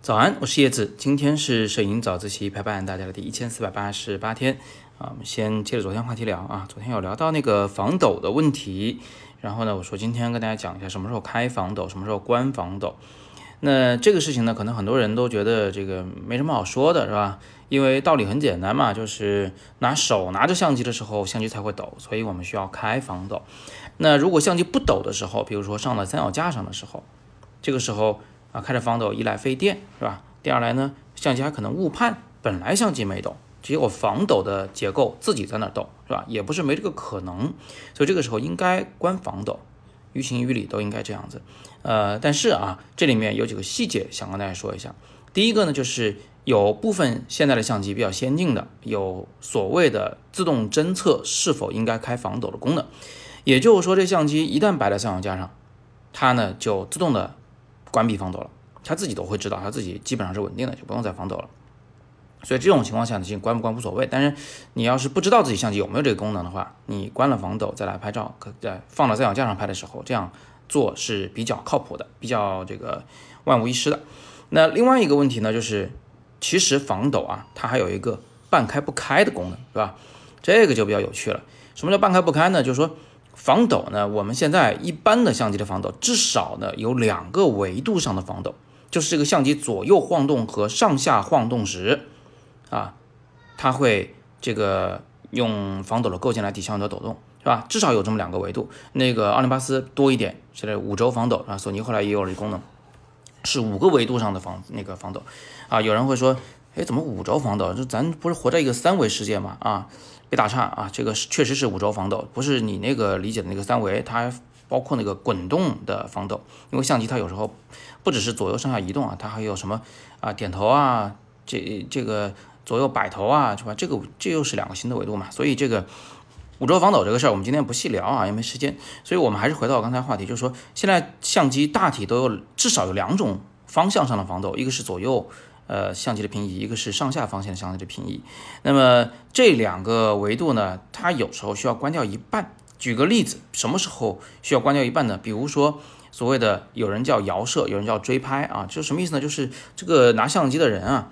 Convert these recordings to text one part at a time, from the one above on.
早安，我是叶子，今天是摄影早自习陪伴大家的第一千四百八十八天啊。我们先接着昨天话题聊啊，昨天有聊到那个防抖的问题，然后呢，我说今天跟大家讲一下什么时候开防抖，什么时候关防抖。那这个事情呢，可能很多人都觉得这个没什么好说的，是吧？因为道理很简单嘛，就是拿手拿着相机的时候，相机才会抖，所以我们需要开防抖。那如果相机不抖的时候，比如说上了三脚架上的时候，这个时候。啊，开着防抖，一来费电，是吧？第二来呢，相机还可能误判，本来相机没抖，结果防抖的结构自己在那抖，是吧？也不是没这个可能，所以这个时候应该关防抖，于情于理都应该这样子。呃，但是啊，这里面有几个细节想跟大家说一下。第一个呢，就是有部分现在的相机比较先进的，有所谓的自动侦测是否应该开防抖的功能，也就是说，这相机一旦摆在三脚架上，它呢就自动的。关闭防抖了，它自己都会知道，它自己基本上是稳定的，就不用再防抖了。所以这种情况下呢，关不关无所谓。但是你要是不知道自己相机有没有这个功能的话，你关了防抖再来拍照，可在放到三脚架上拍的时候，这样做是比较靠谱的，比较这个万无一失的。那另外一个问题呢，就是其实防抖啊，它还有一个半开不开的功能，是吧？这个就比较有趣了。什么叫半开不开呢？就是说。防抖呢？我们现在一般的相机的防抖，至少呢有两个维度上的防抖，就是这个相机左右晃动和上下晃动时，啊，它会这个用防抖的构件来抵消你的抖动，是吧？至少有这么两个维度。那个奥林巴斯多一点，现在五轴防抖啊，索尼后来也有了功能，是五个维度上的防那个防抖。啊，有人会说，哎，怎么五轴防抖？就咱不是活在一个三维世界嘛？啊？别打岔啊，这个确实是五轴防抖，不是你那个理解的那个三维，它包括那个滚动的防抖。因为相机它有时候不只是左右上下移动啊，它还有什么啊点头啊，这这个左右摆头啊，是吧？这个这又是两个新的维度嘛。所以这个五轴防抖这个事儿，我们今天不细聊啊，也没时间。所以我们还是回到刚才话题，就是说现在相机大体都有至少有两种方向上的防抖，一个是左右。呃，相机的平移，一个是上下方向的相机的平移。那么这两个维度呢，它有时候需要关掉一半。举个例子，什么时候需要关掉一半呢？比如说所谓的有人叫摇摄，有人叫追拍啊，就什么意思呢？就是这个拿相机的人啊，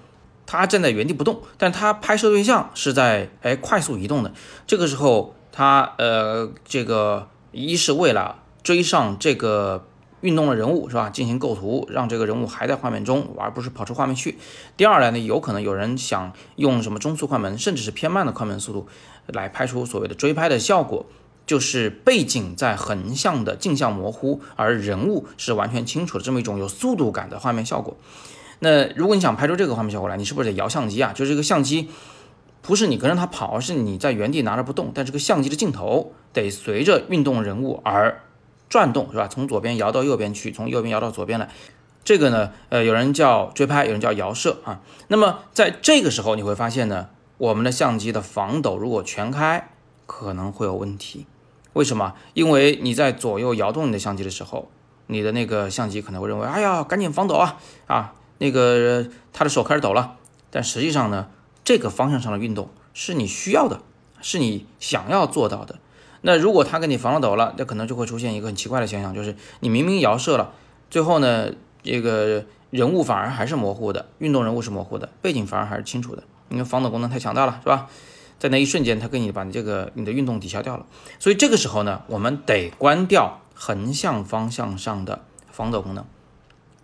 他站在原地不动，但他拍摄对象是在哎快速移动的。这个时候他呃这个一是为了追上这个。运动的人物是吧？进行构图，让这个人物还在画面中，而不是跑出画面去。第二来呢，有可能有人想用什么中速快门，甚至是偏慢的快门速度，来拍出所谓的追拍的效果，就是背景在横向的镜像模糊，而人物是完全清楚的这么一种有速度感的画面效果。那如果你想拍出这个画面效果来，你是不是得摇相机啊？就是这个相机不是你跟着它跑，而是你在原地拿着不动，但这个相机的镜头得随着运动人物而。转动是吧？从左边摇到右边去，从右边摇到左边来，这个呢，呃，有人叫追拍，有人叫摇摄啊。那么在这个时候，你会发现呢，我们的相机的防抖如果全开，可能会有问题。为什么？因为你在左右摇动你的相机的时候，你的那个相机可能会认为，哎呀，赶紧防抖啊啊，那个他的手开始抖了。但实际上呢，这个方向上的运动是你需要的，是你想要做到的。那如果他给你防了抖了，那可能就会出现一个很奇怪的现象，就是你明明摇射了，最后呢，这个人物反而还是模糊的，运动人物是模糊的，背景反而还是清楚的，因为防抖功能太强大了，是吧？在那一瞬间，它给你把你这个你的运动抵消掉了，所以这个时候呢，我们得关掉横向方向上的防抖功能。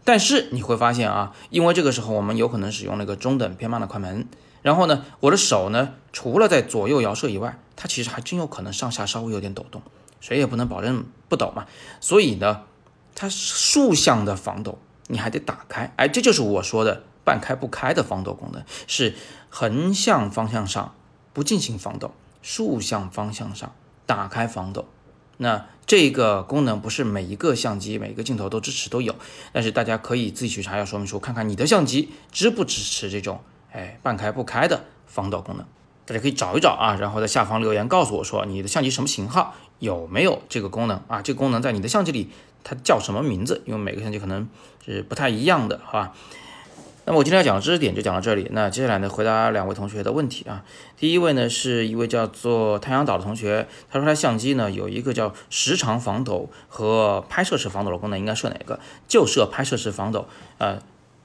但是你会发现啊，因为这个时候我们有可能使用那个中等偏慢的快门。然后呢，我的手呢，除了在左右摇射以外，它其实还真有可能上下稍微有点抖动，谁也不能保证不抖嘛。所以呢，它竖向的防抖你还得打开，哎，这就是我说的半开不开的防抖功能，是横向方向上不进行防抖，竖向方向上打开防抖。那这个功能不是每一个相机、每个镜头都支持都有，但是大家可以自己去查一下说明书，看看你的相机支不支持这种。哎，半开不开的防抖功能，大家可以找一找啊，然后在下方留言告诉我说你的相机什么型号有没有这个功能啊？这个功能在你的相机里它叫什么名字？因为每个相机可能是不太一样的，好吧？那么我今天要讲的知识点就讲到这里。那接下来呢，回答两位同学的问题啊。第一位呢是一位叫做太阳岛的同学，他说他相机呢有一个叫时长防抖和拍摄式防抖的功能，应该设哪个？就设拍摄式防抖，呃，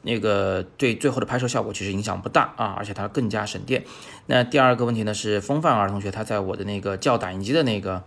那个对最后的拍摄效果其实影响不大啊，而且它更加省电。那第二个问题呢是风范儿同学，他在我的那个教打印机的那个。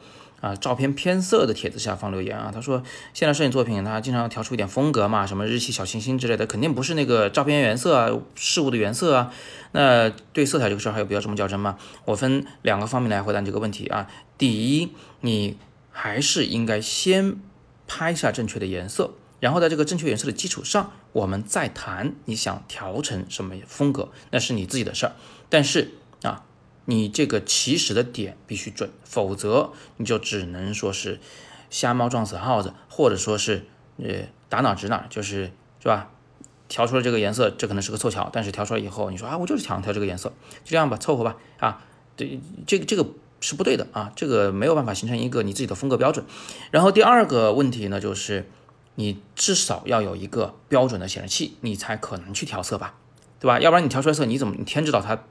啊，照片偏色的帖子下方留言啊，他说现在摄影作品他经常调出一点风格嘛，什么日系小清新之类的，肯定不是那个照片原色啊，事物的原色啊。那对色彩这个事儿还有必要这么较真吗？我分两个方面来回答你这个问题啊。第一，你还是应该先拍下正确的颜色，然后在这个正确颜色的基础上，我们再谈你想调成什么风格，那是你自己的事儿。但是啊。你这个起始的点必须准，否则你就只能说是瞎猫撞死耗子，或者说是呃打哪指哪，就是是吧？调出了这个颜色，这可能是个凑巧，但是调出来以后，你说啊，我就是想调这个颜色，就这样吧，凑合吧啊。对，这个这个是不对的啊，这个没有办法形成一个你自己的风格标准。然后第二个问题呢，就是你至少要有一个标准的显示器，你才可能去调色吧，对吧？要不然你调出来色，你怎么你天知道它？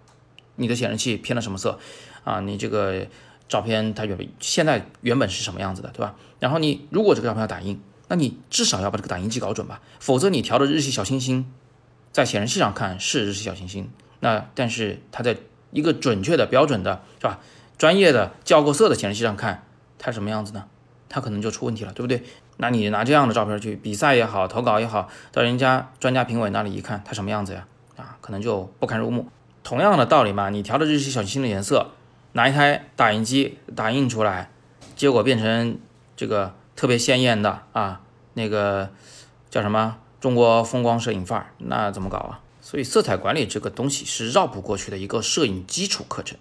你的显示器偏了什么色啊？你这个照片它原本现在原本是什么样子的，对吧？然后你如果这个照片要打印，那你至少要把这个打印机搞准吧，否则你调的日系小清新，在显示器上看是日系小清新，那但是它在一个准确的标准的是吧？专业的校过色的显示器上看它什么样子呢？它可能就出问题了，对不对？那你拿这样的照片去比赛也好，投稿也好，到人家专家评委那里一看，它什么样子呀？啊，可能就不堪入目。同样的道理嘛，你调的这些小清新的颜色，拿一台打印机打印出来，结果变成这个特别鲜艳的啊，那个叫什么中国风光摄影范儿，那怎么搞啊？所以色彩管理这个东西是绕不过去的一个摄影基础课程，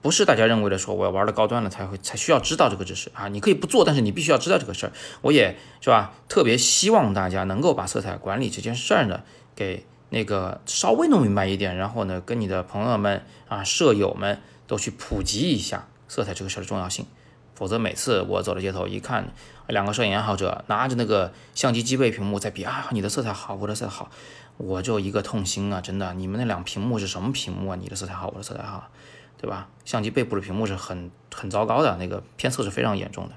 不是大家认为的说我要玩的高端了才会才需要知道这个知识啊，你可以不做，但是你必须要知道这个事儿。我也是吧，特别希望大家能够把色彩管理这件事儿呢给。那个稍微弄明白一点，然后呢，跟你的朋友们啊、舍友们都去普及一下色彩这个事儿的重要性。否则每次我走到街头一看，两个摄影爱好者拿着那个相机机背屏幕在比啊，你的色彩好，我的色彩好，我就一个痛心啊！真的，你们那两屏幕是什么屏幕啊？你的色彩好，我的色彩好，对吧？相机背部的屏幕是很很糟糕的，那个偏色是非常严重的。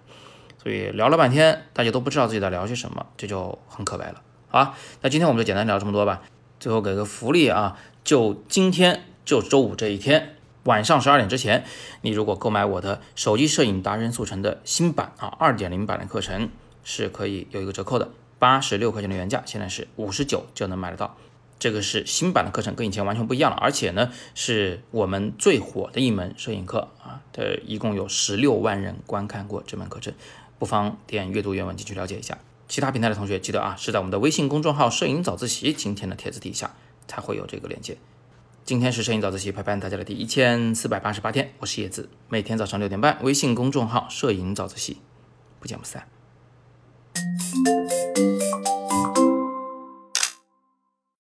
所以聊了半天，大家都不知道自己在聊些什么，这就很可悲了。好，那今天我们就简单聊这么多吧。最后给个福利啊，就今天就周五这一天晚上十二点之前，你如果购买我的手机摄影达人速成的新版啊二点零版的课程，是可以有一个折扣的，八十六块钱的原价，现在是五十九就能买得到。这个是新版的课程，跟以前完全不一样了，而且呢是我们最火的一门摄影课啊，的一共有十六万人观看过这门课程，不妨点阅读原文进去了解一下。其他平台的同学记得啊，是在我们的微信公众号“摄影早自习”今天的帖子底下才会有这个链接。今天是摄影早自习陪伴大家的第一千四百八十八天，我是叶子，每天早上六点半，微信公众号“摄影早自习”，不见不散。